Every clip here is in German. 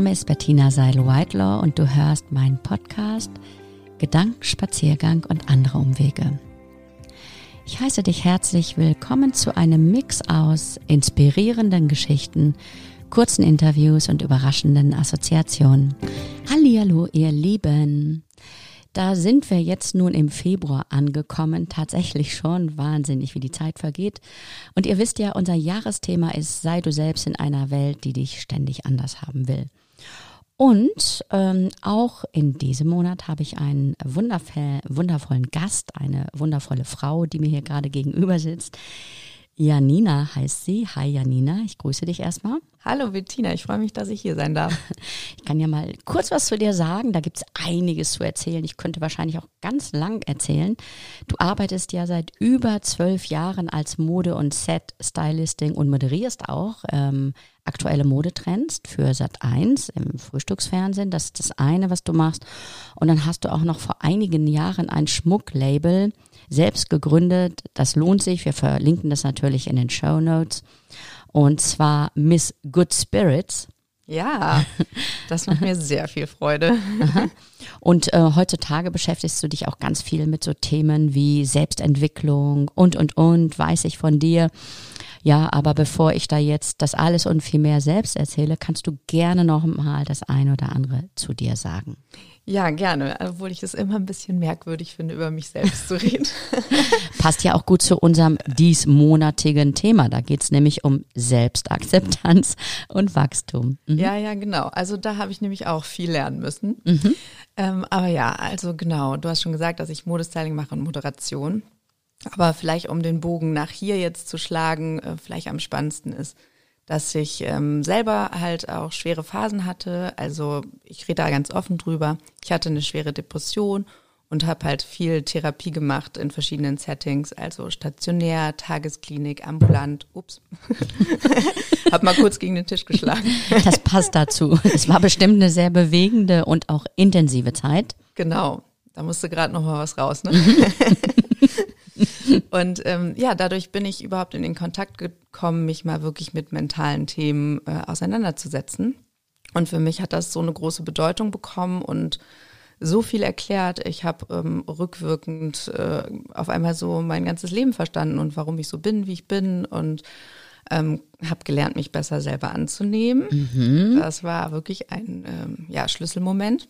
Name ist Bettina Seil-Whitelaw und du hörst meinen Podcast Gedankenspaziergang und andere Umwege. Ich heiße dich herzlich willkommen zu einem Mix aus inspirierenden Geschichten, kurzen Interviews und überraschenden Assoziationen. Hallihallo, ihr Lieben! Da sind wir jetzt nun im Februar angekommen, tatsächlich schon wahnsinnig, wie die Zeit vergeht. Und ihr wisst ja, unser Jahresthema ist, sei du selbst in einer Welt, die dich ständig anders haben will. Und ähm, auch in diesem Monat habe ich einen wundervollen Gast, eine wundervolle Frau, die mir hier gerade gegenüber sitzt. Janina heißt sie. Hi Janina, ich grüße dich erstmal. Hallo Bettina, ich freue mich, dass ich hier sein darf. Ich kann ja mal kurz was zu dir sagen. Da gibt es einiges zu erzählen. Ich könnte wahrscheinlich auch ganz lang erzählen. Du arbeitest ja seit über zwölf Jahren als Mode- und Set-Stylisting und moderierst auch ähm, aktuelle Modetrends für Sat 1 im Frühstücksfernsehen. Das ist das eine, was du machst. Und dann hast du auch noch vor einigen Jahren ein Schmucklabel selbst gegründet. Das lohnt sich. Wir verlinken das natürlich in den Show Notes. Und zwar Miss Good Spirits. Ja, das macht mir sehr viel Freude. Und äh, heutzutage beschäftigst du dich auch ganz viel mit so Themen wie Selbstentwicklung und, und, und, weiß ich von dir. Ja, aber bevor ich da jetzt das alles und viel mehr selbst erzähle, kannst du gerne noch mal das eine oder andere zu dir sagen. Ja, gerne, obwohl ich es immer ein bisschen merkwürdig finde, über mich selbst zu reden. Passt ja auch gut zu unserem diesmonatigen Thema. Da geht es nämlich um Selbstakzeptanz und Wachstum. Mhm. Ja, ja, genau. Also da habe ich nämlich auch viel lernen müssen. Mhm. Ähm, aber ja, also genau, du hast schon gesagt, dass ich Modestyling mache und Moderation. Aber vielleicht um den Bogen nach hier jetzt zu schlagen, äh, vielleicht am spannendsten ist, dass ich ähm, selber halt auch schwere Phasen hatte. Also ich rede da ganz offen drüber. Ich hatte eine schwere Depression und habe halt viel Therapie gemacht in verschiedenen Settings, also stationär, Tagesklinik, ambulant. Ups, hab mal kurz gegen den Tisch geschlagen. Das passt dazu. Es war bestimmt eine sehr bewegende und auch intensive Zeit. Genau, da musste gerade noch mal was raus. Ne? Und ähm, ja, dadurch bin ich überhaupt in den Kontakt gekommen, mich mal wirklich mit mentalen Themen äh, auseinanderzusetzen. Und für mich hat das so eine große Bedeutung bekommen und so viel erklärt. Ich habe ähm, rückwirkend äh, auf einmal so mein ganzes Leben verstanden und warum ich so bin, wie ich bin und ähm, habe gelernt, mich besser selber anzunehmen. Mhm. Das war wirklich ein ähm, ja, Schlüsselmoment.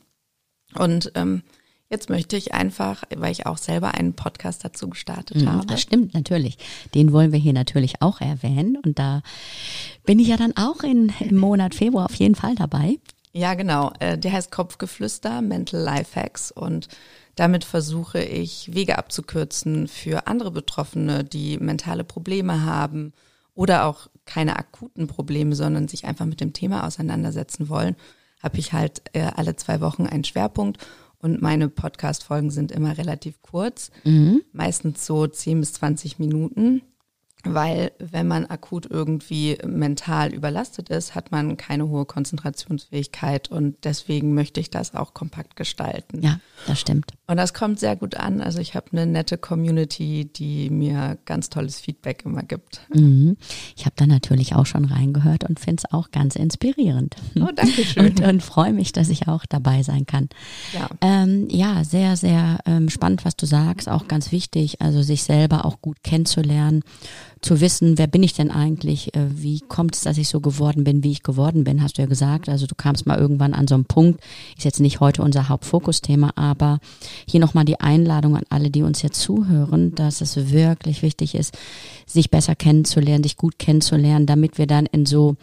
Und ähm, Jetzt möchte ich einfach, weil ich auch selber einen Podcast dazu gestartet mhm, habe. Das stimmt, natürlich. Den wollen wir hier natürlich auch erwähnen. Und da bin ich ja dann auch in, im Monat Februar auf jeden Fall dabei. Ja, genau. Äh, der heißt Kopfgeflüster, Mental Life Hacks. Und damit versuche ich, Wege abzukürzen für andere Betroffene, die mentale Probleme haben oder auch keine akuten Probleme, sondern sich einfach mit dem Thema auseinandersetzen wollen. Habe ich halt äh, alle zwei Wochen einen Schwerpunkt und meine Podcast-Folgen sind immer relativ kurz, mhm. meistens so 10 bis 20 Minuten. Weil wenn man akut irgendwie mental überlastet ist, hat man keine hohe Konzentrationsfähigkeit und deswegen möchte ich das auch kompakt gestalten. Ja, das stimmt. Und das kommt sehr gut an. Also ich habe eine nette Community, die mir ganz tolles Feedback immer gibt. Mhm. Ich habe da natürlich auch schon reingehört und finde es auch ganz inspirierend. Oh, danke schön. Und, und freue mich, dass ich auch dabei sein kann. Ja, ähm, ja sehr, sehr ähm, spannend, was du sagst. Auch ganz wichtig, also sich selber auch gut kennenzulernen zu wissen, wer bin ich denn eigentlich, äh, wie kommt es, dass ich so geworden bin, wie ich geworden bin, hast du ja gesagt. Also du kamst mal irgendwann an so einen Punkt, ist jetzt nicht heute unser Hauptfokusthema, aber hier nochmal die Einladung an alle, die uns jetzt zuhören, dass es wirklich wichtig ist, sich besser kennenzulernen, sich gut kennenzulernen, damit wir dann in so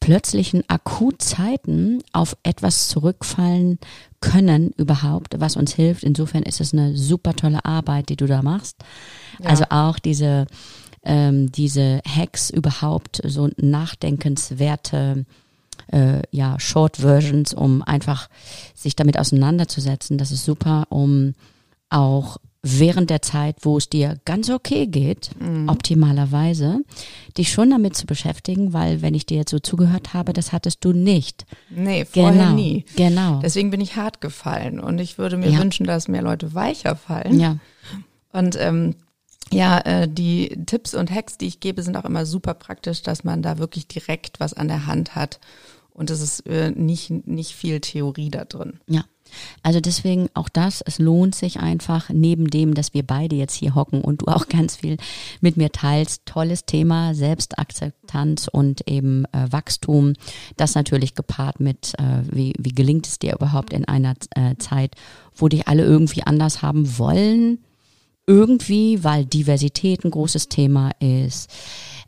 plötzlichen Akutzeiten auf etwas zurückfallen können überhaupt, was uns hilft. Insofern ist es eine super tolle Arbeit, die du da machst. Ja. Also auch diese ähm, diese Hacks überhaupt so nachdenkenswerte äh, ja, Short Versions, um einfach sich damit auseinanderzusetzen. Das ist super, um auch während der Zeit, wo es dir ganz okay geht, mhm. optimalerweise, dich schon damit zu beschäftigen, weil wenn ich dir jetzt so zugehört habe, das hattest du nicht. Nee, vorher genau, nie. Genau. Deswegen bin ich hart gefallen und ich würde mir ja. wünschen, dass mehr Leute weicher fallen. Ja. Und ähm, ja, äh, die Tipps und Hacks, die ich gebe, sind auch immer super praktisch, dass man da wirklich direkt was an der Hand hat und es ist äh, nicht, nicht viel Theorie da drin. Ja. Also deswegen auch das, es lohnt sich einfach, neben dem, dass wir beide jetzt hier hocken und du auch ganz viel mit mir teilst, tolles Thema, Selbstakzeptanz und eben äh, Wachstum, das natürlich gepaart mit, äh, wie, wie gelingt es dir überhaupt in einer äh, Zeit, wo dich alle irgendwie anders haben wollen, irgendwie, weil Diversität ein großes Thema ist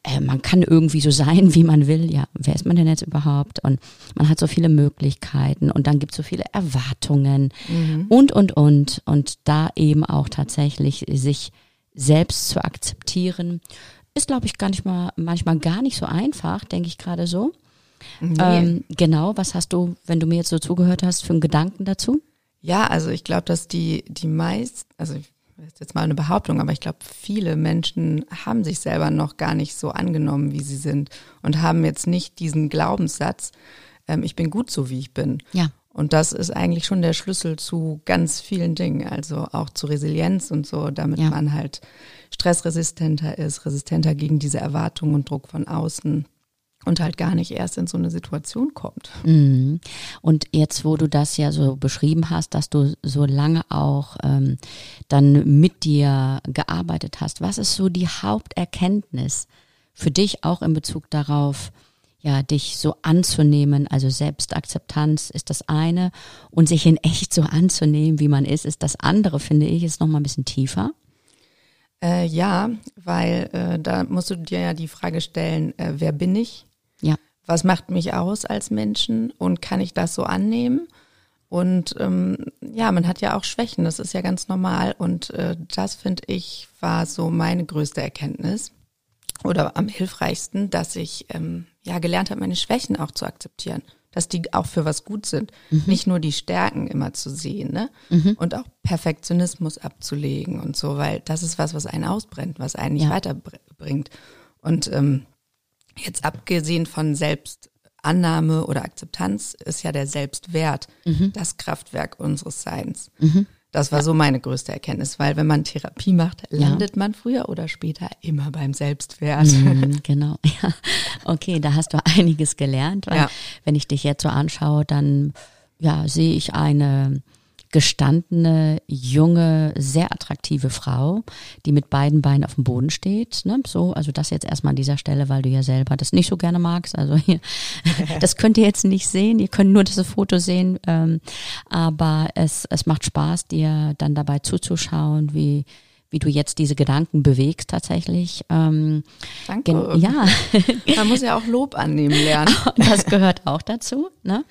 äh, man kann irgendwie so sein, wie man will. Ja, wer ist man denn jetzt überhaupt? Und man hat so viele Möglichkeiten und dann gibt es so viele Erwartungen mhm. und, und, und. Und da eben auch tatsächlich sich selbst zu akzeptieren, ist, glaube ich, gar nicht mal, manchmal gar nicht so einfach, denke ich gerade so. Nee. Ähm, genau, was hast du, wenn du mir jetzt so zugehört hast, für einen Gedanken dazu? Ja, also ich glaube, dass die, die meist, also ich ist jetzt mal eine Behauptung, aber ich glaube, viele Menschen haben sich selber noch gar nicht so angenommen, wie sie sind und haben jetzt nicht diesen Glaubenssatz, ähm, ich bin gut so, wie ich bin. Ja. Und das ist eigentlich schon der Schlüssel zu ganz vielen Dingen, also auch zu Resilienz und so, damit ja. man halt stressresistenter ist, resistenter gegen diese Erwartungen und Druck von außen und halt gar nicht erst in so eine Situation kommt. Mhm. Und jetzt, wo du das ja so beschrieben hast, dass du so lange auch ähm, dann mit dir gearbeitet hast, was ist so die Haupterkenntnis für dich auch in Bezug darauf, ja, dich so anzunehmen, also Selbstakzeptanz ist das eine und sich in echt so anzunehmen, wie man ist, ist das andere, finde ich, ist nochmal ein bisschen tiefer. Äh, ja, weil äh, da musst du dir ja die Frage stellen, äh, wer bin ich? Was macht mich aus als Menschen und kann ich das so annehmen? Und ähm, ja, man hat ja auch Schwächen, das ist ja ganz normal. Und äh, das finde ich war so meine größte Erkenntnis oder am hilfreichsten, dass ich ähm, ja gelernt habe, meine Schwächen auch zu akzeptieren, dass die auch für was gut sind, mhm. nicht nur die Stärken immer zu sehen, ne? Mhm. Und auch Perfektionismus abzulegen und so, weil das ist was, was einen ausbrennt, was einen nicht ja. weiterbringt. Und ähm, Jetzt abgesehen von Selbstannahme oder Akzeptanz ist ja der Selbstwert mhm. das Kraftwerk unseres Seins. Mhm. Das war ja. so meine größte Erkenntnis, weil wenn man Therapie macht, landet ja. man früher oder später immer beim Selbstwert. Mhm, genau, ja. Okay, da hast du einiges gelernt, weil ja. wenn ich dich jetzt so anschaue, dann ja, sehe ich eine gestandene, junge, sehr attraktive Frau, die mit beiden Beinen auf dem Boden steht. Ne? So, also das jetzt erstmal an dieser Stelle, weil du ja selber das nicht so gerne magst. Also hier, das könnt ihr jetzt nicht sehen, ihr könnt nur das Foto sehen. Ähm, aber es, es macht Spaß, dir dann dabei zuzuschauen, wie wie du jetzt diese Gedanken bewegst tatsächlich. Ähm, Danke. Ja. Man muss ja auch Lob annehmen lernen. das gehört auch dazu. Ne?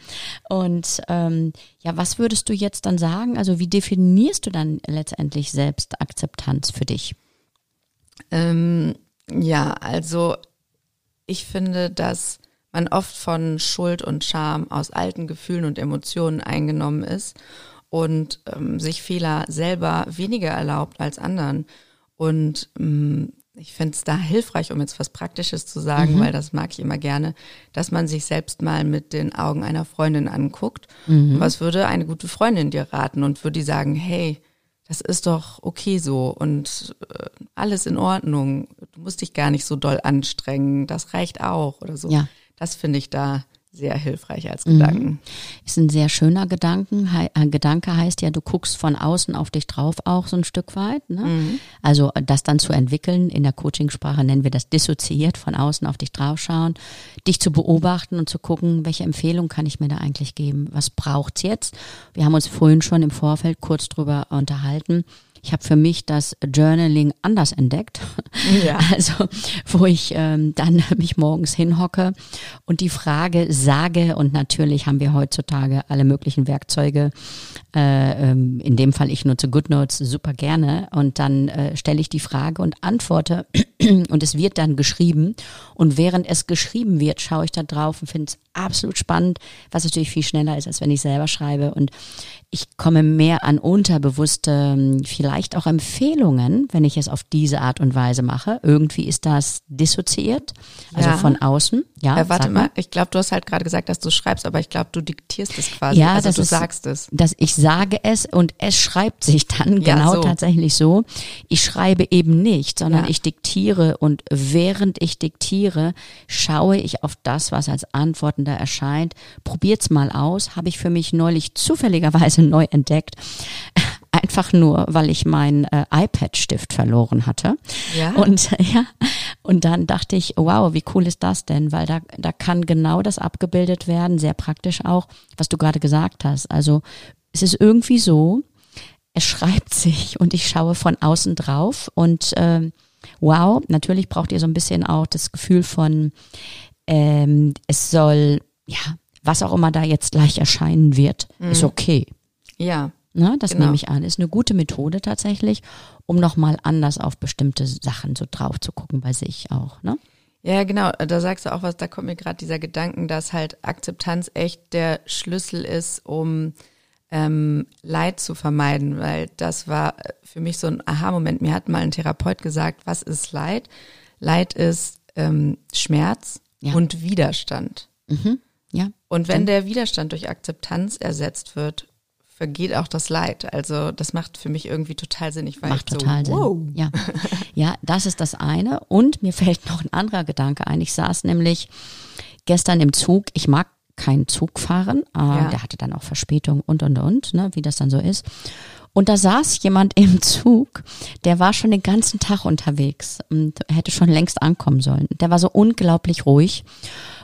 Und ähm, ja, was würdest du jetzt dann sagen? Also wie definierst du dann letztendlich Selbstakzeptanz für dich? Ähm, ja, also ich finde, dass man oft von Schuld und Scham aus alten Gefühlen und Emotionen eingenommen ist und ähm, sich Fehler selber weniger erlaubt als anderen. Und ähm, ich finde es da hilfreich, um jetzt was Praktisches zu sagen, mhm. weil das mag ich immer gerne, dass man sich selbst mal mit den Augen einer Freundin anguckt. Mhm. was würde eine gute Freundin dir raten und würde die sagen, hey, das ist doch okay so und äh, alles in Ordnung. Du musst dich gar nicht so doll anstrengen. Das reicht auch oder so. Ja. Das finde ich da sehr hilfreich als Gedanken. Mhm. Ist ein sehr schöner Gedanken. He Gedanke heißt ja, du guckst von außen auf dich drauf auch so ein Stück weit. Ne? Mhm. Also das dann zu entwickeln, in der Coachingsprache nennen wir das dissoziiert, von außen auf dich draufschauen, dich zu beobachten und zu gucken, welche Empfehlung kann ich mir da eigentlich geben? Was braucht's jetzt? Wir haben uns vorhin schon im Vorfeld kurz drüber unterhalten ich habe für mich das Journaling anders entdeckt. Ja. Also, wo ich ähm, dann mich morgens hinhocke und die Frage sage, und natürlich haben wir heutzutage alle möglichen Werkzeuge, äh, ähm, in dem Fall ich nutze GoodNotes super gerne, und dann äh, stelle ich die Frage und antworte und es wird dann geschrieben. Und während es geschrieben wird, schaue ich da drauf und finde es absolut spannend, was natürlich viel schneller ist, als wenn ich selber schreibe. Und ich komme mehr an unterbewusste, ähm, vielleicht auch Empfehlungen, wenn ich es auf diese Art und Weise mache. Irgendwie ist das dissoziiert, also ja. von außen. Ja, ja warte mal, ich glaube, du hast halt gerade gesagt, dass du schreibst, aber ich glaube, du diktierst es quasi. Ja, also du ist, sagst es. Dass ich sage es und es schreibt sich dann ja, genau so. tatsächlich so. Ich schreibe eben nicht, sondern ja. ich diktiere diktiere und während ich diktiere, schaue ich auf das, was als Antworten da erscheint. Probiert's mal aus, habe ich für mich neulich zufälligerweise neu entdeckt einfach nur, weil ich meinen äh, iPad-Stift verloren hatte. Ja. Und äh, ja, und dann dachte ich, wow, wie cool ist das denn? Weil da, da kann genau das abgebildet werden, sehr praktisch auch, was du gerade gesagt hast. Also es ist irgendwie so, es schreibt sich und ich schaue von außen drauf und äh, wow, natürlich braucht ihr so ein bisschen auch das Gefühl von, ähm, es soll, ja, was auch immer da jetzt gleich erscheinen wird, mhm. ist okay. Ja. Ne, das genau. nehme ich an. Ist eine gute Methode tatsächlich, um nochmal anders auf bestimmte Sachen so drauf zu gucken bei sich auch. Ne? Ja, genau. Da sagst du auch was, da kommt mir gerade dieser Gedanken, dass halt Akzeptanz echt der Schlüssel ist, um ähm, Leid zu vermeiden, weil das war für mich so ein Aha-Moment. Mir hat mal ein Therapeut gesagt, was ist Leid? Leid ist ähm, Schmerz ja. und Widerstand. Mhm. Ja. Und wenn der Widerstand durch Akzeptanz ersetzt wird, vergeht auch das Leid. Also das macht für mich irgendwie total Sinn. Ich war macht total so, Sinn. Wow. Ja. ja, das ist das eine. Und mir fällt noch ein anderer Gedanke ein. Ich saß nämlich gestern im Zug. Ich mag keinen Zug fahren. Äh, ja. Der hatte dann auch Verspätung und und und, ne, wie das dann so ist. Und da saß jemand im Zug, der war schon den ganzen Tag unterwegs und hätte schon längst ankommen sollen. Der war so unglaublich ruhig.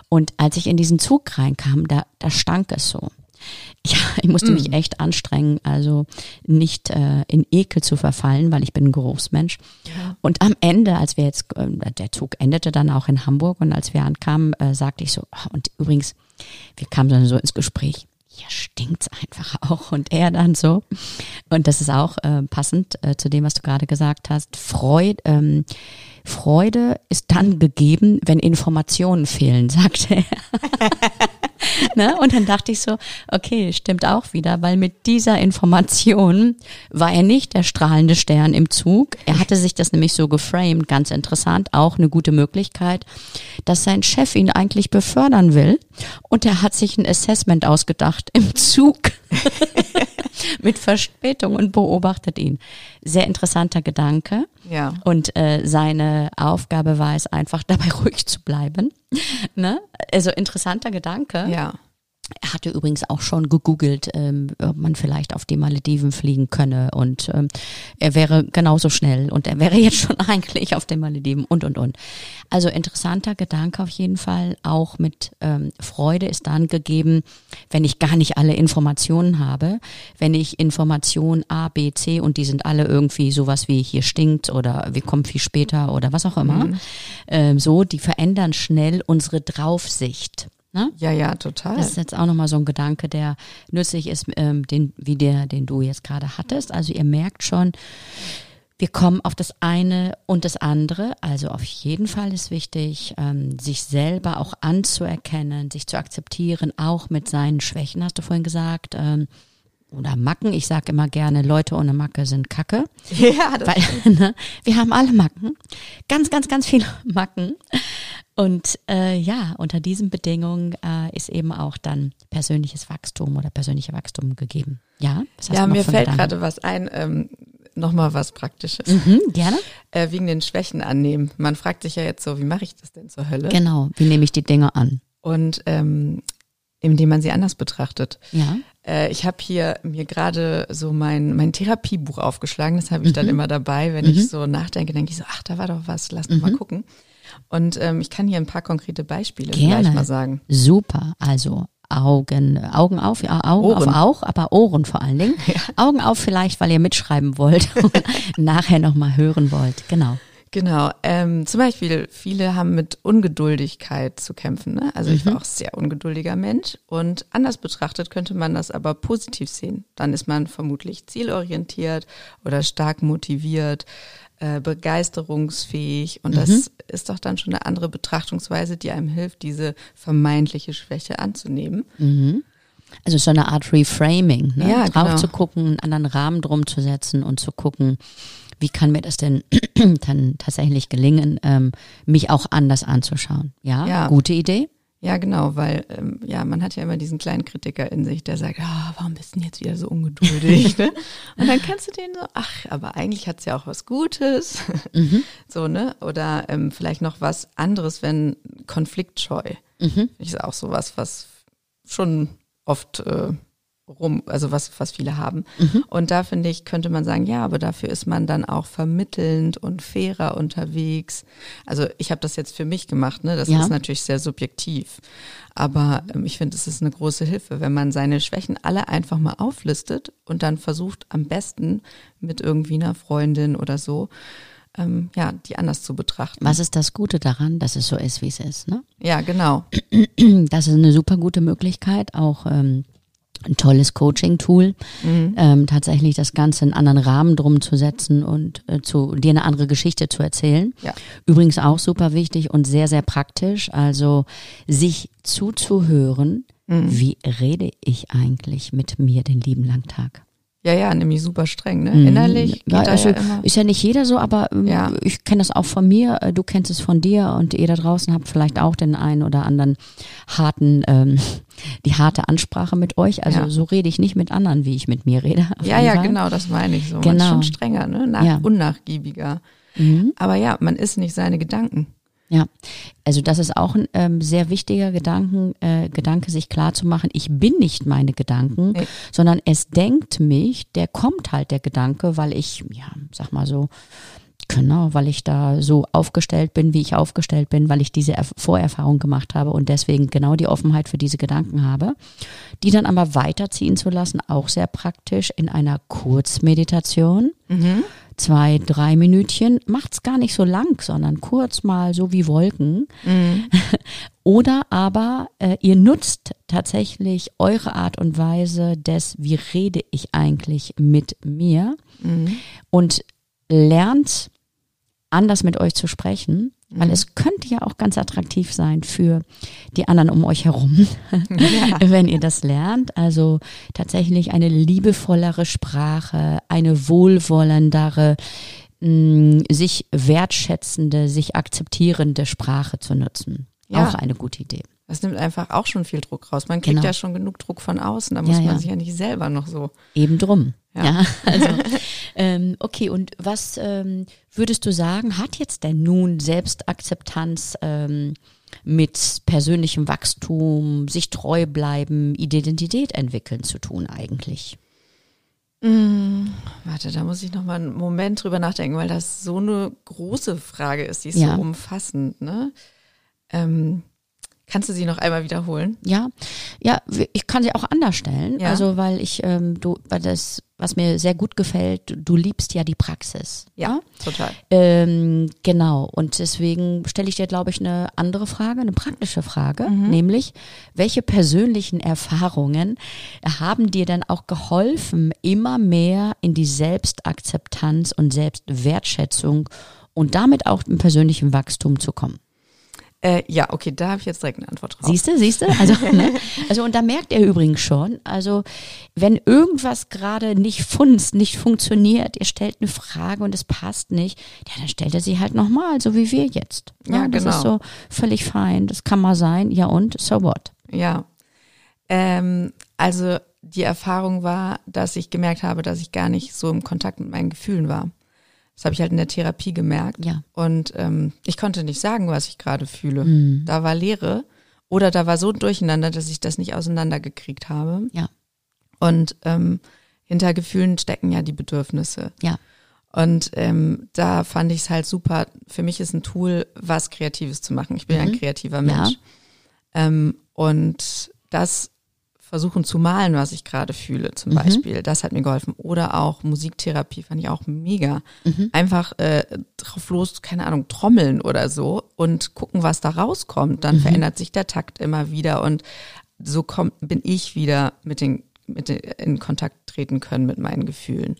Und als ich in diesen Zug reinkam, da, da stank es so. Ja, ich musste mm. mich echt anstrengen, also nicht äh, in Ekel zu verfallen, weil ich bin ein Geruchsmensch. Ja. Und am Ende, als wir jetzt, äh, der Zug endete dann auch in Hamburg und als wir ankamen, äh, sagte ich so, oh, und übrigens, wir kamen dann so ins Gespräch, hier stinkt's einfach auch. Und er dann so, und das ist auch äh, passend äh, zu dem, was du gerade gesagt hast, Freude, ähm, Freude ist dann gegeben, wenn Informationen fehlen, sagte er. Ne? Und dann dachte ich so, okay, stimmt auch wieder, weil mit dieser Information war er nicht der strahlende Stern im Zug. Er hatte sich das nämlich so geframed, ganz interessant, auch eine gute Möglichkeit, dass sein Chef ihn eigentlich befördern will. Und er hat sich ein Assessment ausgedacht im Zug. mit Verspätung und beobachtet ihn. Sehr interessanter Gedanke. Ja. Und äh, seine Aufgabe war es einfach, dabei ruhig zu bleiben. ne? Also interessanter Gedanke. Ja. Er hatte übrigens auch schon gegoogelt, ähm, ob man vielleicht auf die Malediven fliegen könne und ähm, er wäre genauso schnell und er wäre jetzt schon eigentlich auf den Malediven und und und. Also interessanter Gedanke auf jeden Fall. Auch mit ähm, Freude ist dann gegeben, wenn ich gar nicht alle Informationen habe, wenn ich Informationen A, B, C und die sind alle irgendwie sowas wie hier stinkt oder wir kommen viel später oder was auch immer. Mhm. Ähm, so, die verändern schnell unsere Draufsicht. Ne? Ja, ja, total. Das ist jetzt auch nochmal so ein Gedanke, der nützlich ist, ähm, den, wie der, den du jetzt gerade hattest. Also ihr merkt schon, wir kommen auf das eine und das andere. Also auf jeden Fall ist wichtig, ähm, sich selber auch anzuerkennen, sich zu akzeptieren, auch mit seinen Schwächen, hast du vorhin gesagt. Ähm, oder Macken. Ich sage immer gerne, Leute ohne Macke sind Kacke. Ja, das Weil, ne, wir haben alle Macken. Ganz, ganz, ganz viele Macken. Und äh, ja, unter diesen Bedingungen äh, ist eben auch dann persönliches Wachstum oder persönlicher Wachstum gegeben. Ja, was hast ja mir fällt gerade was ein, ähm, nochmal was Praktisches. Mhm, gerne. Äh, wegen den Schwächen annehmen. Man fragt sich ja jetzt so, wie mache ich das denn zur Hölle? Genau, wie nehme ich die Dinge an? Und ähm, indem man sie anders betrachtet. Ja. Äh, ich habe hier mir gerade so mein, mein Therapiebuch aufgeschlagen. Das habe ich mhm. dann immer dabei. Wenn mhm. ich so nachdenke, denke ich so, ach, da war doch was, lass mhm. mal gucken. Und ähm, ich kann hier ein paar konkrete Beispiele Gerne. gleich mal sagen. Super. Also Augen, Augen auf, ja, Augen Ohren. auf auch, aber Ohren vor allen Dingen. Ja. Augen auf vielleicht, weil ihr mitschreiben wollt und nachher nochmal hören wollt. Genau. Genau. Ähm, zum Beispiel, viele haben mit Ungeduldigkeit zu kämpfen. Ne? Also ich war mhm. auch sehr ungeduldiger Mensch. Und anders betrachtet könnte man das aber positiv sehen. Dann ist man vermutlich zielorientiert oder stark motiviert äh, begeisterungsfähig und mhm. das ist doch dann schon eine andere Betrachtungsweise, die einem hilft, diese vermeintliche Schwäche anzunehmen. Mhm. Also so eine Art Reframing, ne? ja, drauf genau. zu gucken, einen anderen Rahmen drum zu setzen und zu gucken, wie kann mir das denn dann tatsächlich gelingen, ähm, mich auch anders anzuschauen. Ja, ja, gute Idee. Ja, genau, weil ähm, ja, man hat ja immer diesen kleinen Kritiker in sich, der sagt, ah, warum bist du denn jetzt wieder so ungeduldig? ne? Und dann kannst du den so, ach, aber eigentlich hat's ja auch was Gutes. Mhm. So, ne? Oder ähm, vielleicht noch was anderes, wenn konfliktscheu. Mhm. Ist auch sowas, was schon oft äh, rum, also was, was viele haben. Mhm. Und da finde ich, könnte man sagen, ja, aber dafür ist man dann auch vermittelnd und fairer unterwegs. Also ich habe das jetzt für mich gemacht, ne? Das ja. ist natürlich sehr subjektiv. Aber ähm, ich finde, es ist eine große Hilfe, wenn man seine Schwächen alle einfach mal auflistet und dann versucht, am besten mit irgendwie einer Freundin oder so, ähm, ja, die anders zu betrachten. Was ist das Gute daran, dass es so ist, wie es ist, ne? Ja, genau. Das ist eine super gute Möglichkeit, auch ähm, ein tolles Coaching-Tool, mhm. ähm, tatsächlich das Ganze in einen anderen Rahmen drum zu setzen und äh, zu dir eine andere Geschichte zu erzählen. Ja. Übrigens auch super wichtig und sehr, sehr praktisch. Also sich zuzuhören, mhm. wie rede ich eigentlich mit mir den lieben langen Tag. Ja, ja, nämlich super streng, ne? Mhm. Innerlich. Ja, also ja ist ja nicht jeder so, aber ähm, ja. ich kenne das auch von mir, äh, du kennst es von dir und ihr da draußen habt vielleicht auch den einen oder anderen harten, ähm, die harte Ansprache mit euch. Also so rede ich nicht mit anderen, wie ich mit mir rede. Ja, ja, Fall. genau, das meine ich so. Genau. Man ist schon strenger, ne? Nach, Unnachgiebiger. Mhm. Aber ja, man ist nicht seine Gedanken. Ja, also das ist auch ein ähm, sehr wichtiger Gedanken, äh, Gedanke, sich klar zu machen, ich bin nicht meine Gedanken, nee. sondern es denkt mich, der kommt halt der Gedanke, weil ich, ja, sag mal so, genau, weil ich da so aufgestellt bin, wie ich aufgestellt bin, weil ich diese Vorerfahrung gemacht habe und deswegen genau die Offenheit für diese Gedanken habe, die dann aber weiterziehen zu lassen, auch sehr praktisch in einer Kurzmeditation. Mhm zwei, drei Minütchen, macht's gar nicht so lang, sondern kurz mal so wie Wolken. Mhm. Oder aber äh, ihr nutzt tatsächlich eure Art und Weise des, wie rede ich eigentlich mit mir mhm. und lernt anders mit euch zu sprechen weil mhm. es könnte ja auch ganz attraktiv sein für die anderen um euch herum, ja. wenn ihr das lernt. Also tatsächlich eine liebevollere Sprache, eine wohlwollendere, mh, sich wertschätzende, sich akzeptierende Sprache zu nutzen. Ja. Auch eine gute Idee. Das nimmt einfach auch schon viel Druck raus. Man kriegt genau. ja schon genug Druck von außen, da muss ja, man ja. sich ja nicht selber noch so. Eben drum. Ja, ja also ähm, okay. Und was ähm, würdest du sagen, hat jetzt denn nun Selbstakzeptanz ähm, mit persönlichem Wachstum, sich treu bleiben, Identität entwickeln zu tun eigentlich? Mm, warte, da muss ich noch mal einen Moment drüber nachdenken, weil das so eine große Frage ist, die ist ja. so umfassend. Ne? Ähm, Kannst du sie noch einmal wiederholen? Ja, ja, ich kann sie auch anders stellen. Ja. Also weil ich, ähm, du, weil das, was mir sehr gut gefällt, du liebst ja die Praxis. Ja, ja? total. Ähm, genau. Und deswegen stelle ich dir, glaube ich, eine andere Frage, eine praktische Frage, mhm. nämlich welche persönlichen Erfahrungen haben dir denn auch geholfen, immer mehr in die Selbstakzeptanz und Selbstwertschätzung und damit auch im persönlichen Wachstum zu kommen? Äh, ja, okay, da habe ich jetzt direkt eine Antwort drauf. Siehst du, siehst du? Also, ne? also und da merkt er übrigens schon, also wenn irgendwas gerade nicht funzt, nicht funktioniert, ihr stellt eine Frage und es passt nicht, ja, dann stellt er sie halt nochmal, so wie wir jetzt. Ja, ja das genau. ist so völlig fein, das kann mal sein, ja und, so what? Ja, ähm, also die Erfahrung war, dass ich gemerkt habe, dass ich gar nicht so im Kontakt mit meinen Gefühlen war. Das habe ich halt in der Therapie gemerkt. Ja. Und ähm, ich konnte nicht sagen, was ich gerade fühle. Mhm. Da war Leere oder da war so durcheinander, dass ich das nicht auseinandergekriegt habe. Ja. Und ähm, hinter Gefühlen stecken ja die Bedürfnisse. Ja. Und ähm, da fand ich es halt super. Für mich ist ein Tool, was Kreatives zu machen. Ich bin mhm. ja ein kreativer Mensch. Ja. Ähm, und das versuchen zu malen, was ich gerade fühle, zum mhm. Beispiel. Das hat mir geholfen. Oder auch Musiktherapie fand ich auch mega. Mhm. Einfach äh, drauf los, keine Ahnung, trommeln oder so und gucken, was da rauskommt. Dann mhm. verändert sich der Takt immer wieder und so kommt, bin ich wieder mit den, mit den, in Kontakt treten können mit meinen Gefühlen.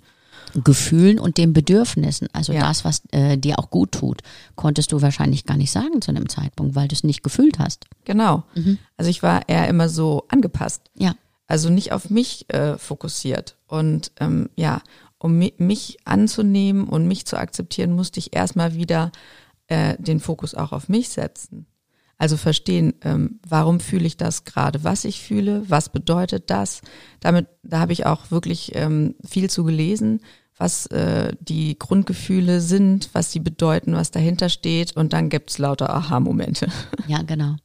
Gefühlen und den Bedürfnissen, also ja. das, was äh, dir auch gut tut, konntest du wahrscheinlich gar nicht sagen zu einem Zeitpunkt, weil du es nicht gefühlt hast. Genau. Mhm. Also ich war eher immer so angepasst. Ja. Also nicht auf mich äh, fokussiert. Und ähm, ja, um mi mich anzunehmen und mich zu akzeptieren, musste ich erstmal wieder äh, den Fokus auch auf mich setzen. Also verstehen, ähm, warum fühle ich das gerade, was ich fühle, was bedeutet das. Damit, da habe ich auch wirklich ähm, viel zu gelesen, was äh, die Grundgefühle sind, was sie bedeuten, was dahinter steht. Und dann gibt's lauter Aha-Momente. Ja, genau.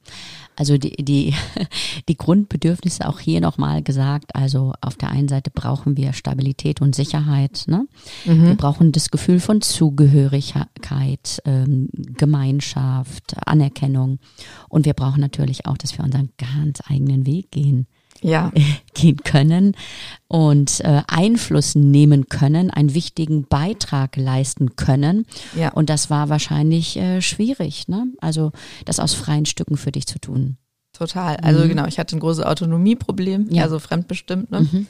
Also die, die, die Grundbedürfnisse auch hier nochmal gesagt. Also auf der einen Seite brauchen wir Stabilität und Sicherheit. Ne? Mhm. Wir brauchen das Gefühl von Zugehörigkeit, ähm, Gemeinschaft, Anerkennung. Und wir brauchen natürlich auch, dass wir unseren ganz eigenen Weg gehen ja. gehen können und äh, Einfluss nehmen können, einen wichtigen Beitrag leisten können. Ja. Und das war wahrscheinlich äh, schwierig, ne? Also das aus freien Stücken für dich zu tun. Total. Also mhm. genau, ich hatte ein großes Autonomieproblem, ja. also fremdbestimmt. Ne? Mhm.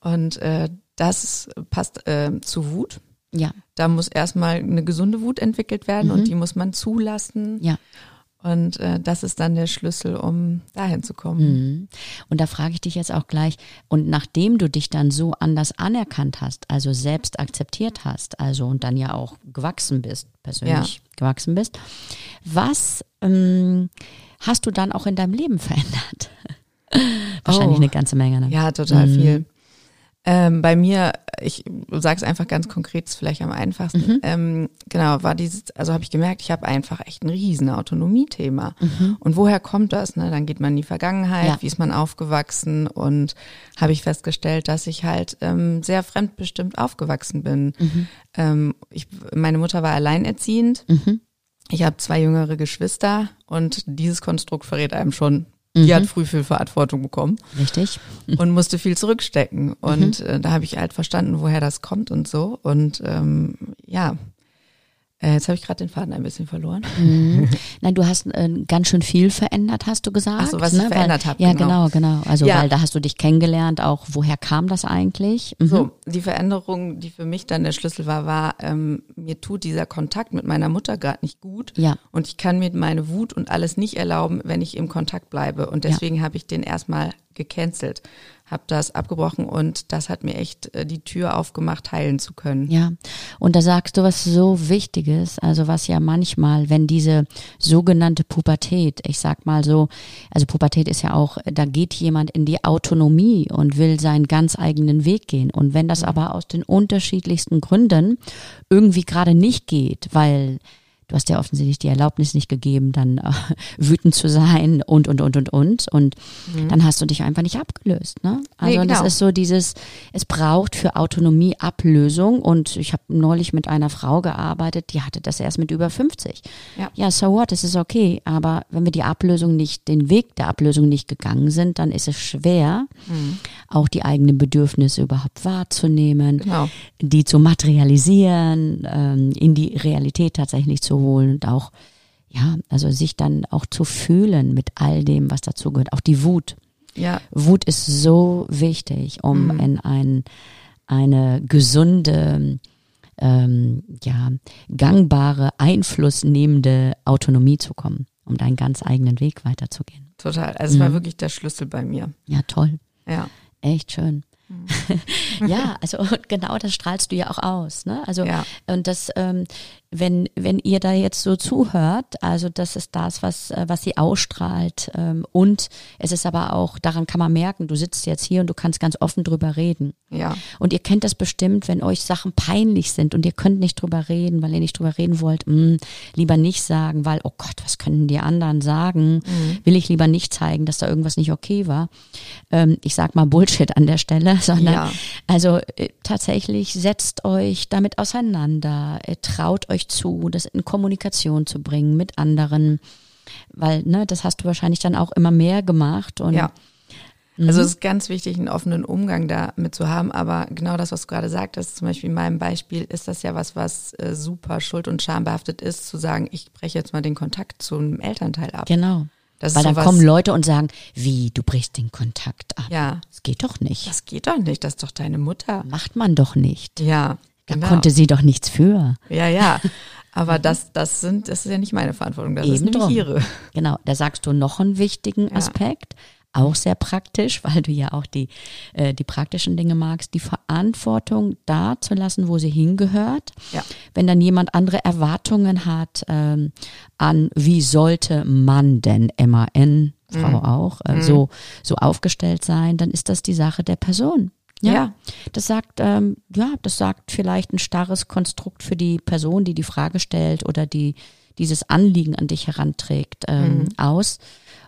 Und äh, das passt äh, zu Wut. Ja. Da muss erstmal eine gesunde Wut entwickelt werden mhm. und die muss man zulassen. Ja. Und äh, das ist dann der Schlüssel, um dahin zu kommen. Mhm. Und da frage ich dich jetzt auch gleich, und nachdem du dich dann so anders anerkannt hast, also selbst akzeptiert hast, also und dann ja auch gewachsen bist, persönlich ja. gewachsen bist, was ähm, hast du dann auch in deinem Leben verändert? Wahrscheinlich oh. eine ganze Menge. Ne? Ja, total mhm. viel. Ähm, bei mir, ich sage es einfach ganz konkret, ist vielleicht am einfachsten. Mhm. Ähm, genau, war dieses, also habe ich gemerkt, ich habe einfach echt ein riesen Autonomiethema. Mhm. Und woher kommt das? Ne? Dann geht man in die Vergangenheit, ja. wie ist man aufgewachsen und habe ich festgestellt, dass ich halt ähm, sehr fremdbestimmt aufgewachsen bin. Mhm. Ähm, ich, meine Mutter war alleinerziehend. Mhm. Ich habe zwei jüngere Geschwister und dieses Konstrukt verrät einem schon, die mhm. hat früh viel Verantwortung bekommen. Richtig. Und musste viel zurückstecken. Und mhm. äh, da habe ich halt verstanden, woher das kommt und so. Und ähm, ja, äh, jetzt habe ich gerade den Faden ein bisschen verloren. Mhm. Nein, du hast äh, ganz schön viel verändert, hast du gesagt. Ach so, was ne? ich verändert habe. Ja, genau, genau. genau. Also ja. weil da hast du dich kennengelernt, auch woher kam das eigentlich? Mhm. So, die Veränderung, die für mich dann der Schlüssel war, war, ähm, mir tut dieser Kontakt mit meiner Mutter gerade nicht gut. Ja. Und ich kann mir meine Wut und alles nicht erlauben, wenn ich im Kontakt bleibe. Und deswegen ja. habe ich den erstmal gecancelt habe das abgebrochen und das hat mir echt äh, die Tür aufgemacht, heilen zu können. Ja, und da sagst du was so Wichtiges, also was ja manchmal, wenn diese sogenannte Pubertät, ich sag mal so, also Pubertät ist ja auch, da geht jemand in die Autonomie und will seinen ganz eigenen Weg gehen. Und wenn das aber aus den unterschiedlichsten Gründen irgendwie gerade nicht geht, weil du hast ja offensichtlich die Erlaubnis nicht gegeben, dann äh, wütend zu sein und, und, und, und, und. Und mhm. dann hast du dich einfach nicht abgelöst. Ne? Also nee, genau. das ist so dieses, es braucht für Autonomie Ablösung. Und ich habe neulich mit einer Frau gearbeitet, die hatte das erst mit über 50. Ja, ja so what, es ist okay. Aber wenn wir die Ablösung nicht, den Weg der Ablösung nicht gegangen sind, dann ist es schwer, mhm. auch die eigenen Bedürfnisse überhaupt wahrzunehmen, genau. die zu materialisieren, ähm, in die Realität tatsächlich zu holen und auch, ja, also sich dann auch zu fühlen mit all dem, was dazu gehört. Auch die Wut. Ja. Wut ist so wichtig, um mhm. in ein, eine gesunde, ähm, ja, gangbare, einflussnehmende Autonomie zu kommen, um deinen ganz eigenen Weg weiterzugehen. Total. Also es mhm. war wirklich der Schlüssel bei mir. Ja, toll. Ja. Echt schön. ja, also genau das strahlst du ja auch aus. Ne? Also ja. und das, ähm, wenn wenn ihr da jetzt so zuhört, also das ist das, was äh, was sie ausstrahlt ähm, und es ist aber auch daran kann man merken, du sitzt jetzt hier und du kannst ganz offen drüber reden. Ja. Und ihr kennt das bestimmt, wenn euch Sachen peinlich sind und ihr könnt nicht drüber reden, weil ihr nicht drüber reden wollt, mh, hm, lieber nicht sagen, weil oh Gott, was können die anderen sagen? Mhm. Will ich lieber nicht zeigen, dass da irgendwas nicht okay war. Ähm, ich sag mal Bullshit an der Stelle, sondern ja. also äh, tatsächlich setzt euch damit auseinander, äh, traut euch zu, das in Kommunikation zu bringen mit anderen, weil ne, das hast du wahrscheinlich dann auch immer mehr gemacht und ja. Also mhm. es ist ganz wichtig, einen offenen Umgang damit zu haben, aber genau das, was du gerade sagtest, zum Beispiel in meinem Beispiel, ist das ja was, was äh, super schuld- und schambehaftet ist, zu sagen, ich breche jetzt mal den Kontakt zum Elternteil ab. Genau. Das Weil dann kommen Leute und sagen, wie, du brichst den Kontakt ab. Ja. Das geht doch nicht. Das geht doch nicht, das ist doch deine Mutter. Macht man doch nicht. Ja. Da genau. konnte sie doch nichts für. Ja, ja. Aber das, das sind, das ist ja nicht meine Verantwortung, das Eben ist nämlich drum. ihre. Genau, da sagst du noch einen wichtigen Aspekt. auch sehr praktisch, weil du ja auch die, äh, die praktischen Dinge magst, die Verantwortung da zu lassen, wo sie hingehört. Ja. Wenn dann jemand andere Erwartungen hat ähm, an, wie sollte man denn MAN, Frau mhm. auch, äh, mhm. so, so aufgestellt sein, dann ist das die Sache der Person. Ja, ja. das sagt, ähm, ja, das sagt vielleicht ein starres Konstrukt für die Person, die die Frage stellt oder die dieses Anliegen an dich heranträgt, ähm, mhm. aus.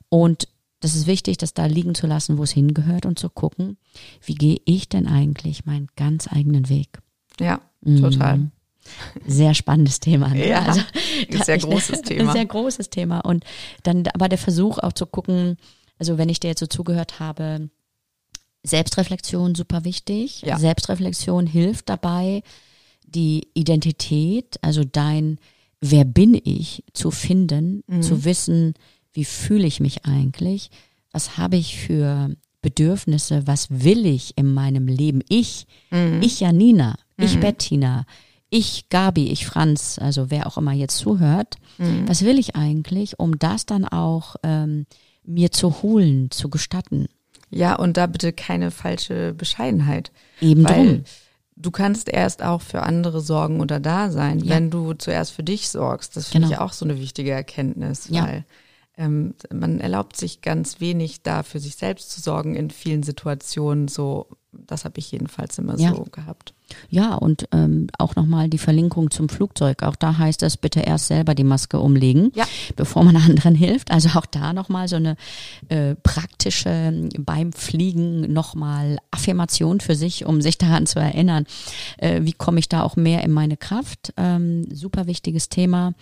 Und das ist wichtig, das da liegen zu lassen, wo es hingehört und zu gucken, wie gehe ich denn eigentlich meinen ganz eigenen Weg? Ja, mhm. total. Sehr spannendes Thema. Ne? Ja, also, sehr großes Thema. Sehr großes Thema. Und dann aber der Versuch auch zu gucken, also wenn ich dir jetzt so zugehört habe, Selbstreflexion super wichtig. Ja. Selbstreflexion hilft dabei, die Identität, also dein Wer bin ich, zu finden, mhm. zu wissen, wie fühle ich mich eigentlich, was habe ich für Bedürfnisse, was will ich in meinem Leben? Ich, mhm. ich Janina, ich mhm. Bettina, ich Gabi, ich Franz, also wer auch immer jetzt zuhört, mhm. was will ich eigentlich, um das dann auch ähm, mir zu holen, zu gestatten? Ja, und da bitte keine falsche Bescheidenheit. Eben weil drum. Du kannst erst auch für andere sorgen oder da sein, ja. wenn du zuerst für dich sorgst. Das finde genau. ich auch so eine wichtige Erkenntnis, ja. weil ähm, man erlaubt sich ganz wenig da für sich selbst zu sorgen in vielen Situationen. So, das habe ich jedenfalls immer ja. so gehabt. Ja, und ähm, auch nochmal die Verlinkung zum Flugzeug. Auch da heißt es bitte erst selber die Maske umlegen, ja. bevor man anderen hilft. Also auch da nochmal so eine äh, praktische beim Fliegen nochmal Affirmation für sich, um sich daran zu erinnern, äh, wie komme ich da auch mehr in meine Kraft. Ähm, super wichtiges Thema.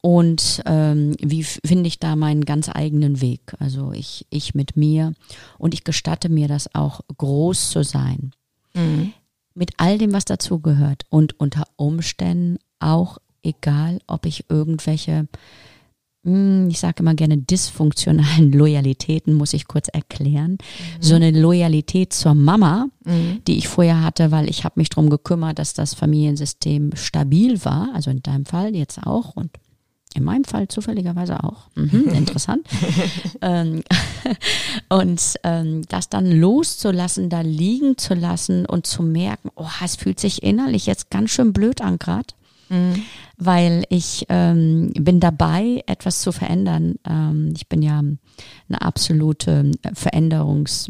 Und ähm, wie finde ich da meinen ganz eigenen Weg? Also ich, ich mit mir und ich gestatte mir das auch groß zu sein. Mhm mit all dem, was dazugehört und unter Umständen auch egal, ob ich irgendwelche, hm, ich sage immer gerne dysfunktionalen Loyalitäten, muss ich kurz erklären. Mhm. So eine Loyalität zur Mama, mhm. die ich vorher hatte, weil ich habe mich darum gekümmert, dass das Familiensystem stabil war, also in deinem Fall jetzt auch und in meinem Fall zufälligerweise auch. Mhm, interessant. ähm, und ähm, das dann loszulassen, da liegen zu lassen und zu merken, oh, es fühlt sich innerlich jetzt ganz schön blöd an gerade. Mhm. Weil ich ähm, bin dabei, etwas zu verändern. Ähm, ich bin ja eine absolute Veränderungs,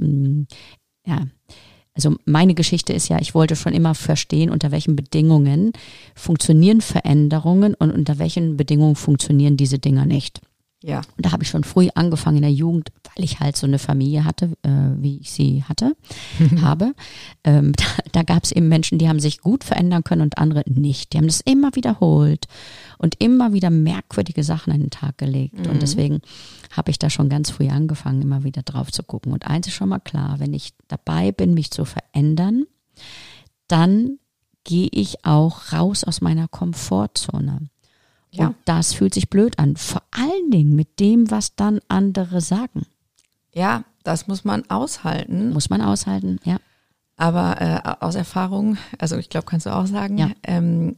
ja, also meine Geschichte ist ja, ich wollte schon immer verstehen, unter welchen Bedingungen funktionieren Veränderungen und unter welchen Bedingungen funktionieren diese Dinger nicht. Ja. Und da habe ich schon früh angefangen in der Jugend, weil ich halt so eine Familie hatte, äh, wie ich sie hatte, habe. Ähm, da da gab es eben Menschen, die haben sich gut verändern können und andere nicht. Die haben das immer wiederholt und immer wieder merkwürdige Sachen an den Tag gelegt. Mhm. Und deswegen habe ich da schon ganz früh angefangen, immer wieder drauf zu gucken. Und eins ist schon mal klar, wenn ich dabei bin, mich zu verändern, dann gehe ich auch raus aus meiner Komfortzone. Ja. Und das fühlt sich blöd an. Vor allen Dingen mit dem, was dann andere sagen. Ja, das muss man aushalten. Muss man aushalten, ja. Aber äh, aus Erfahrung, also ich glaube, kannst du auch sagen, ja. ähm,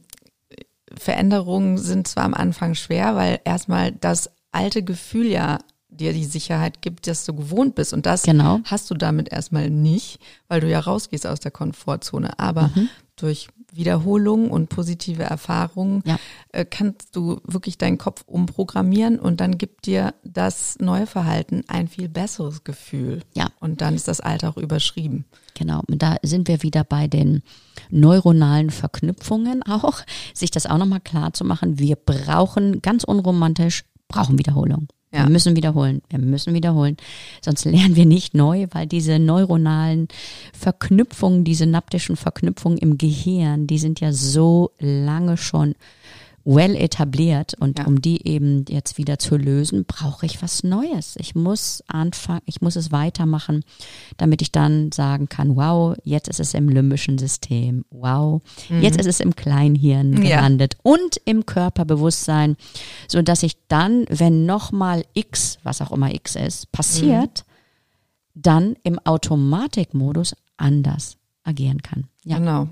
Veränderungen sind zwar am Anfang schwer, weil erstmal das alte Gefühl ja dir die Sicherheit gibt, dass du gewohnt bist. Und das genau. hast du damit erstmal nicht, weil du ja rausgehst aus der Komfortzone. Aber mhm. durch Wiederholungen und positive Erfahrungen ja. äh, kannst du wirklich deinen Kopf umprogrammieren und dann gibt dir das neue Verhalten ein viel besseres Gefühl. Ja. Und dann ist das Alte auch überschrieben. Genau. Und da sind wir wieder bei den neuronalen Verknüpfungen auch, sich das auch nochmal klar zu machen. Wir brauchen ganz unromantisch, brauchen Wiederholung. Ja. Wir müssen wiederholen, wir müssen wiederholen. Sonst lernen wir nicht neu, weil diese neuronalen Verknüpfungen, diese synaptischen Verknüpfungen im Gehirn, die sind ja so lange schon well etabliert und ja. um die eben jetzt wieder zu lösen, brauche ich was Neues. Ich muss anfangen, ich muss es weitermachen, damit ich dann sagen kann, wow, jetzt ist es im limbischen System, wow, mhm. jetzt ist es im Kleinhirn gelandet ja. und im Körperbewusstsein, so dass ich dann, wenn nochmal X, was auch immer X ist, passiert, mhm. dann im Automatikmodus anders agieren kann. Ja. Genau.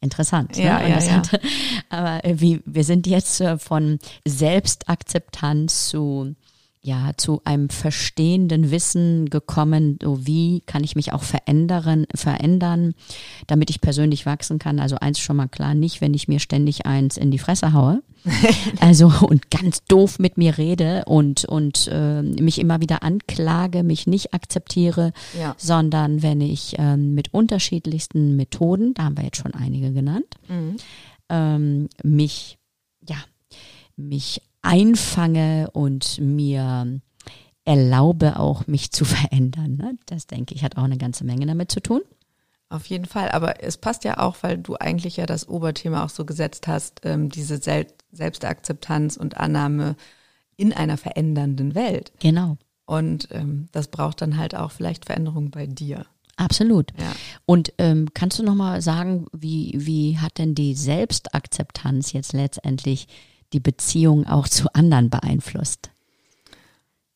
Interessant. Ne? Ja, ja, ja. Aber äh, wie, wir sind jetzt äh, von Selbstakzeptanz zu ja zu einem verstehenden Wissen gekommen, so wie kann ich mich auch verändern, verändern, damit ich persönlich wachsen kann. Also eins schon mal klar, nicht, wenn ich mir ständig eins in die Fresse haue, also und ganz doof mit mir rede und und äh, mich immer wieder anklage, mich nicht akzeptiere, ja. sondern wenn ich äh, mit unterschiedlichsten Methoden, da haben wir jetzt schon einige genannt, mhm. ähm, mich ja mich einfange und mir erlaube auch mich zu verändern. Ne? Das denke ich hat auch eine ganze Menge damit zu tun. Auf jeden Fall, aber es passt ja auch, weil du eigentlich ja das Oberthema auch so gesetzt hast, ähm, diese Sel Selbstakzeptanz und Annahme in einer verändernden Welt. Genau. Und ähm, das braucht dann halt auch vielleicht Veränderung bei dir. Absolut. Ja. Und ähm, kannst du nochmal sagen, wie, wie hat denn die Selbstakzeptanz jetzt letztendlich die Beziehung auch zu anderen beeinflusst?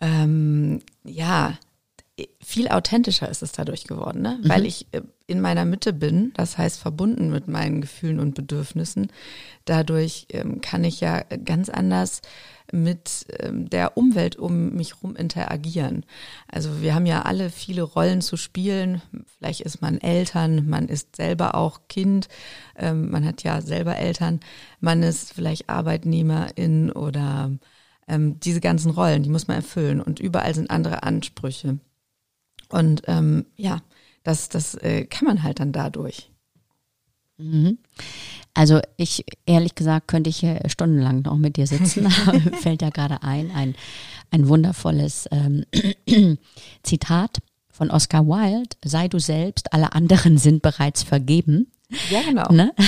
Ähm, ja, viel authentischer ist es dadurch geworden, ne? Mhm. weil ich äh, in meiner Mitte bin, das heißt verbunden mit meinen Gefühlen und Bedürfnissen. Dadurch ähm, kann ich ja ganz anders mit ähm, der Umwelt um mich herum interagieren. Also wir haben ja alle viele Rollen zu spielen. Vielleicht ist man Eltern, man ist selber auch Kind, ähm, man hat ja selber Eltern, man ist vielleicht Arbeitnehmerin oder ähm, diese ganzen Rollen, die muss man erfüllen und überall sind andere Ansprüche. Und ähm, ja, das, das äh, kann man halt dann dadurch. Mhm. Also ich, ehrlich gesagt, könnte ich hier stundenlang noch mit dir sitzen. Fällt ja gerade ein, ein, ein wundervolles ähm, Zitat von Oscar Wilde. Sei du selbst, alle anderen sind bereits vergeben. Ja, genau. Ne?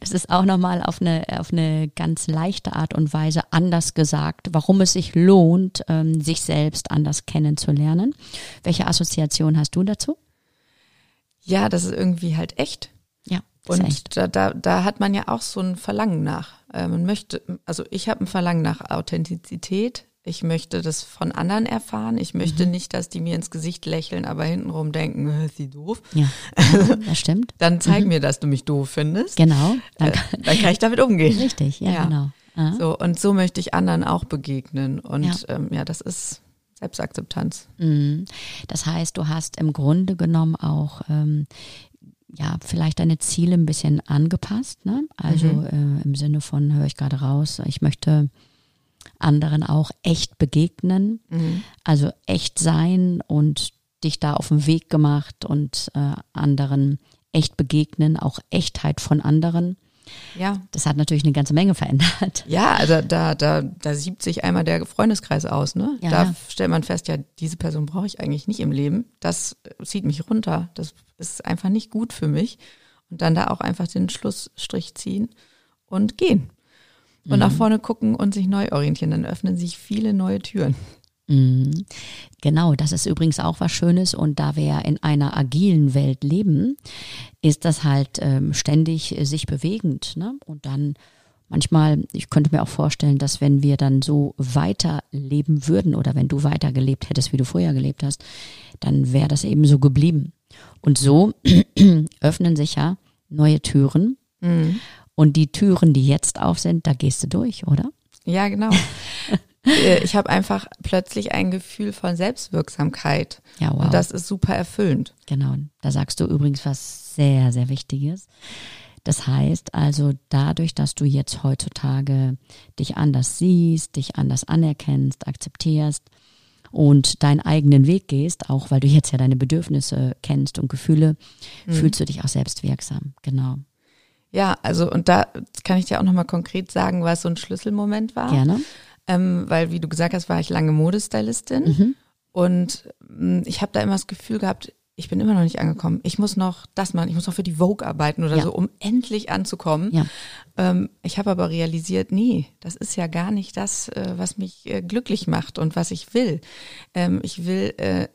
Das ist auch nochmal auf eine, auf eine ganz leichte Art und Weise anders gesagt, warum es sich lohnt, ähm, sich selbst anders kennenzulernen. Welche Assoziation hast du dazu? Ja, das ist irgendwie halt echt. Ja. Und echt. Da, da, da hat man ja auch so ein Verlangen nach. Äh, man möchte, also ich habe ein Verlangen nach Authentizität. Ich möchte das von anderen erfahren. Ich möchte mhm. nicht, dass die mir ins Gesicht lächeln, aber hintenrum denken, ist sie doof. Ja, das stimmt. Dann zeig mhm. mir, dass du mich doof findest. Genau. Dann, äh, dann kann ich damit umgehen. Richtig, ja, ja. genau. Aha. So, und so möchte ich anderen auch begegnen. Und ja, ähm, ja das ist Selbstakzeptanz. Mhm. Das heißt, du hast im Grunde genommen auch ähm, ja, vielleicht deine Ziele ein bisschen angepasst, ne? Also mhm. äh, im Sinne von, höre ich gerade raus, ich möchte anderen auch echt begegnen, mhm. also echt sein und dich da auf den Weg gemacht und äh, anderen echt begegnen, auch Echtheit von anderen. Ja. Das hat natürlich eine ganze Menge verändert. Ja, also da, da, da siebt sich einmal der Freundeskreis aus, ne? Ja, da ja. stellt man fest, ja, diese Person brauche ich eigentlich nicht im Leben. Das zieht mich runter. Das ist einfach nicht gut für mich. Und dann da auch einfach den Schlussstrich ziehen und gehen. Und mhm. nach vorne gucken und sich neu orientieren. Dann öffnen sich viele neue Türen. Mhm. Genau, das ist übrigens auch was Schönes und da wir ja in einer agilen Welt leben, ist das halt ähm, ständig äh, sich bewegend. Ne? Und dann manchmal, ich könnte mir auch vorstellen, dass wenn wir dann so weiterleben würden oder wenn du weitergelebt hättest, wie du früher gelebt hast, dann wäre das eben so geblieben. Und so öffnen sich ja neue Türen. Mhm. Und die Türen, die jetzt auf sind, da gehst du durch, oder? Ja, genau. Äh, ich habe einfach plötzlich ein Gefühl von Selbstwirksamkeit. Ja, wow. Und das ist super erfüllend. Genau. Da sagst du übrigens was sehr, sehr Wichtiges. Das heißt also, dadurch, dass du jetzt heutzutage dich anders siehst, dich anders anerkennst, akzeptierst und deinen eigenen Weg gehst, auch weil du jetzt ja deine Bedürfnisse kennst und Gefühle, mhm. fühlst du dich auch selbstwirksam. Genau. Ja, also und da kann ich dir auch nochmal konkret sagen, was so ein Schlüsselmoment war. Gerne ähm, weil wie du gesagt hast, war ich lange Modestylistin mhm. und mh, mm, ich habe da immer das Gefühl gehabt, ich bin immer noch nicht angekommen. Ich muss noch das machen, ich muss noch für die Vogue arbeiten oder ja. so, um endlich anzukommen. Ja. Ähm, ich habe aber realisiert, nee, das ist ja gar nicht das, äh, was mich äh, glücklich macht und was ich will. Ähm, ich will äh,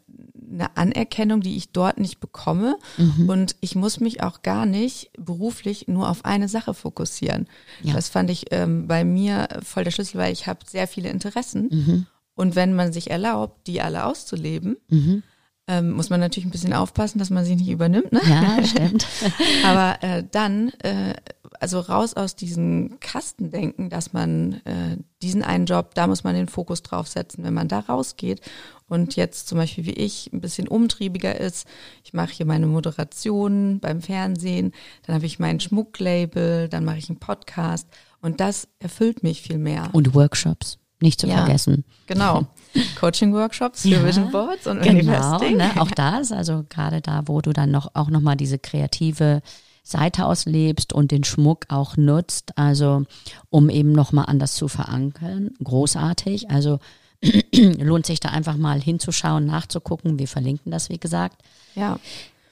eine Anerkennung, die ich dort nicht bekomme. Mhm. Und ich muss mich auch gar nicht beruflich nur auf eine Sache fokussieren. Ja. Das fand ich ähm, bei mir voll der Schlüssel, weil ich habe sehr viele Interessen. Mhm. Und wenn man sich erlaubt, die alle auszuleben, mhm. ähm, muss man natürlich ein bisschen aufpassen, dass man sich nicht übernimmt. Ne? Ja, stimmt. Aber äh, dann äh, also raus aus diesem Kastendenken, dass man äh, diesen einen Job, da muss man den Fokus drauf setzen. Wenn man da rausgeht und jetzt zum Beispiel wie ich ein bisschen umtriebiger ist, ich mache hier meine Moderation beim Fernsehen, dann habe ich mein Schmucklabel, dann mache ich einen Podcast und das erfüllt mich viel mehr. Und Workshops. Nicht zu ja, vergessen. Genau. Coaching-Workshops für ja, Vision Boards und genau, Manifesting. Ne, auch das, also gerade da, wo du dann noch auch nochmal diese kreative Seite auslebst und den Schmuck auch nutzt, also um eben nochmal anders zu verankern. Großartig. Also lohnt sich da einfach mal hinzuschauen, nachzugucken. Wir verlinken das, wie gesagt. Ja.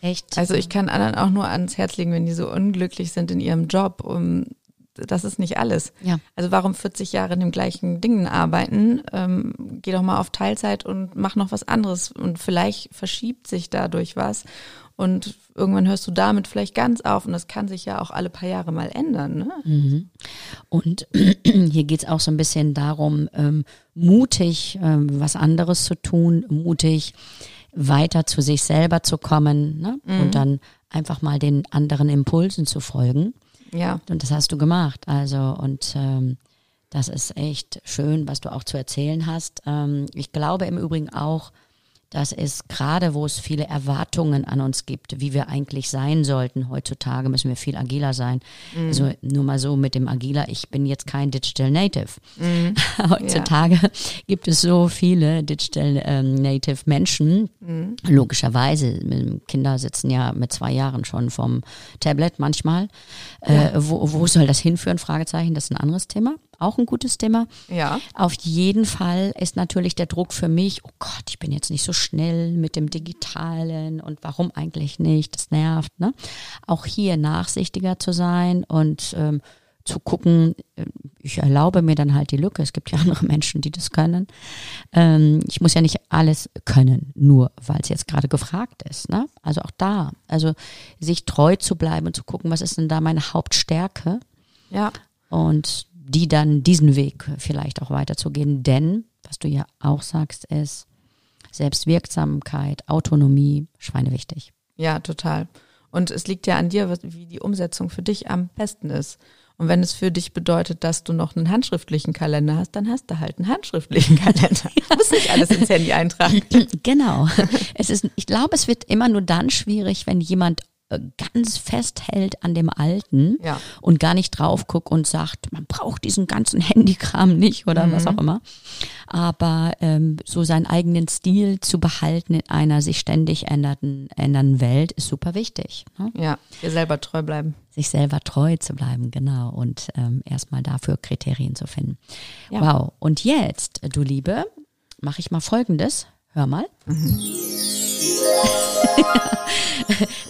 Echt. Also ich kann anderen auch nur ans Herz legen, wenn die so unglücklich sind in ihrem Job, um das ist nicht alles. Ja. Also warum 40 Jahre in dem gleichen Dingen arbeiten? Ähm, geh doch mal auf Teilzeit und mach noch was anderes. Und vielleicht verschiebt sich dadurch was. Und irgendwann hörst du damit vielleicht ganz auf und das kann sich ja auch alle paar Jahre mal ändern. Ne? Mhm. Und hier geht es auch so ein bisschen darum, ähm, mutig ähm, was anderes zu tun, mutig weiter zu sich selber zu kommen ne? Mhm. und dann einfach mal den anderen Impulsen zu folgen. Ja. Und das hast du gemacht. Also und ähm, das ist echt schön, was du auch zu erzählen hast. Ähm, ich glaube im Übrigen auch, das ist gerade, wo es viele Erwartungen an uns gibt, wie wir eigentlich sein sollten. Heutzutage müssen wir viel agiler sein. Mhm. Also nur mal so mit dem agiler, ich bin jetzt kein Digital Native. Mhm. Heutzutage ja. gibt es so viele Digital ähm, Native Menschen. Mhm. Logischerweise, Kinder sitzen ja mit zwei Jahren schon vom Tablet manchmal. Ja. Äh, wo, wo soll das hinführen? Fragezeichen, das ist ein anderes Thema auch ein gutes Thema. Ja. Auf jeden Fall ist natürlich der Druck für mich, oh Gott, ich bin jetzt nicht so schnell mit dem Digitalen und warum eigentlich nicht? Das nervt. Ne? Auch hier nachsichtiger zu sein und ähm, zu gucken, äh, ich erlaube mir dann halt die Lücke. Es gibt ja andere Menschen, die das können. Ähm, ich muss ja nicht alles können, nur weil es jetzt gerade gefragt ist. Ne? Also auch da, also sich treu zu bleiben und zu gucken, was ist denn da meine Hauptstärke? Ja. Und die dann diesen Weg vielleicht auch weiterzugehen. Denn, was du ja auch sagst, ist Selbstwirksamkeit, Autonomie, schweinewichtig. Ja, total. Und es liegt ja an dir, wie die Umsetzung für dich am besten ist. Und wenn es für dich bedeutet, dass du noch einen handschriftlichen Kalender hast, dann hast du halt einen handschriftlichen Kalender. Du musst nicht alles ins Handy eintragen. Genau. Es ist, ich glaube, es wird immer nur dann schwierig, wenn jemand ganz festhält an dem Alten ja. und gar nicht drauf guckt und sagt, man braucht diesen ganzen Handykram nicht oder mhm. was auch immer. Aber ähm, so seinen eigenen Stil zu behalten in einer sich ständig ändernden, ändernden Welt ist super wichtig. Ne? Ja, dir selber treu bleiben. Sich selber treu zu bleiben, genau. Und ähm, erstmal dafür Kriterien zu finden. Ja. Wow. Und jetzt, du Liebe, mache ich mal Folgendes. Hör mal. Mhm.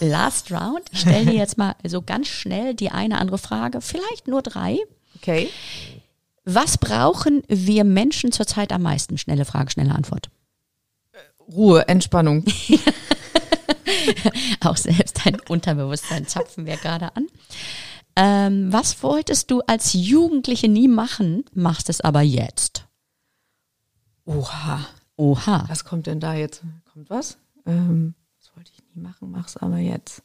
Last Round. Ich stelle dir jetzt mal so ganz schnell die eine andere Frage, vielleicht nur drei. Okay. Was brauchen wir Menschen zurzeit am meisten? Schnelle Frage, schnelle Antwort. Ruhe, Entspannung. Auch selbst dein Unterbewusstsein zapfen wir gerade an. Ähm, was wolltest du als Jugendliche nie machen, machst es aber jetzt? Oha. Oha. Was kommt denn da jetzt? Kommt was? Ähm, nie machen, mach's aber jetzt.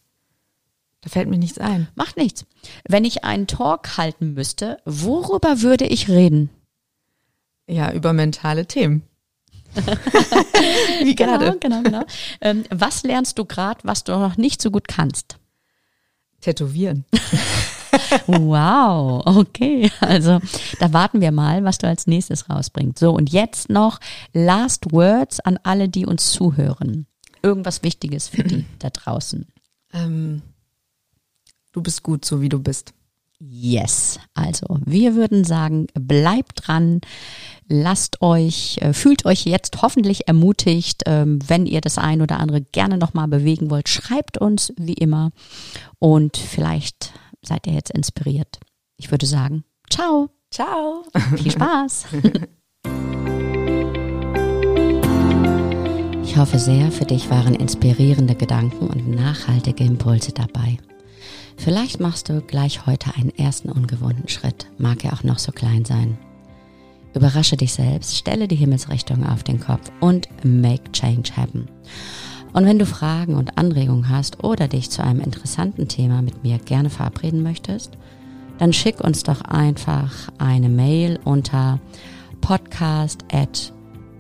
Da fällt mir nichts ein. Macht nichts. Wenn ich einen Talk halten müsste, worüber würde ich reden? Ja, über mentale Themen. Wie gerade. Genau, genau, genau. Ähm, was lernst du gerade, was du noch nicht so gut kannst? Tätowieren. wow, okay. Also da warten wir mal, was du als nächstes rausbringst. So, und jetzt noch Last Words an alle, die uns zuhören irgendwas Wichtiges für die da draußen? Ähm, du bist gut, so wie du bist. Yes. Also, wir würden sagen, bleibt dran, lasst euch, äh, fühlt euch jetzt hoffentlich ermutigt. Ähm, wenn ihr das ein oder andere gerne nochmal bewegen wollt, schreibt uns wie immer und vielleicht seid ihr jetzt inspiriert. Ich würde sagen, ciao. Ciao. Viel Spaß. Ich hoffe sehr, für dich waren inspirierende Gedanken und nachhaltige Impulse dabei. Vielleicht machst du gleich heute einen ersten ungewohnten Schritt, mag er auch noch so klein sein. Überrasche dich selbst, stelle die Himmelsrichtung auf den Kopf und make change happen. Und wenn du Fragen und Anregungen hast oder dich zu einem interessanten Thema mit mir gerne verabreden möchtest, dann schick uns doch einfach eine Mail unter podcast at